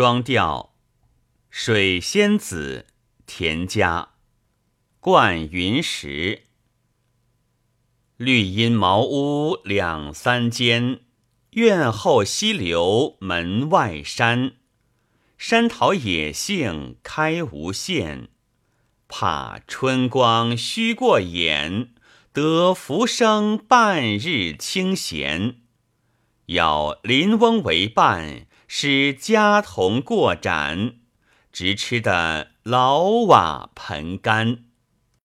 双调，水仙子，田家，灌云石。绿阴茅屋两三间，院后溪流门外山。山桃野杏开无限，怕春光虚过眼，得浮生半日清闲。邀林翁为伴，使家童过盏，直吃得老瓦盆干。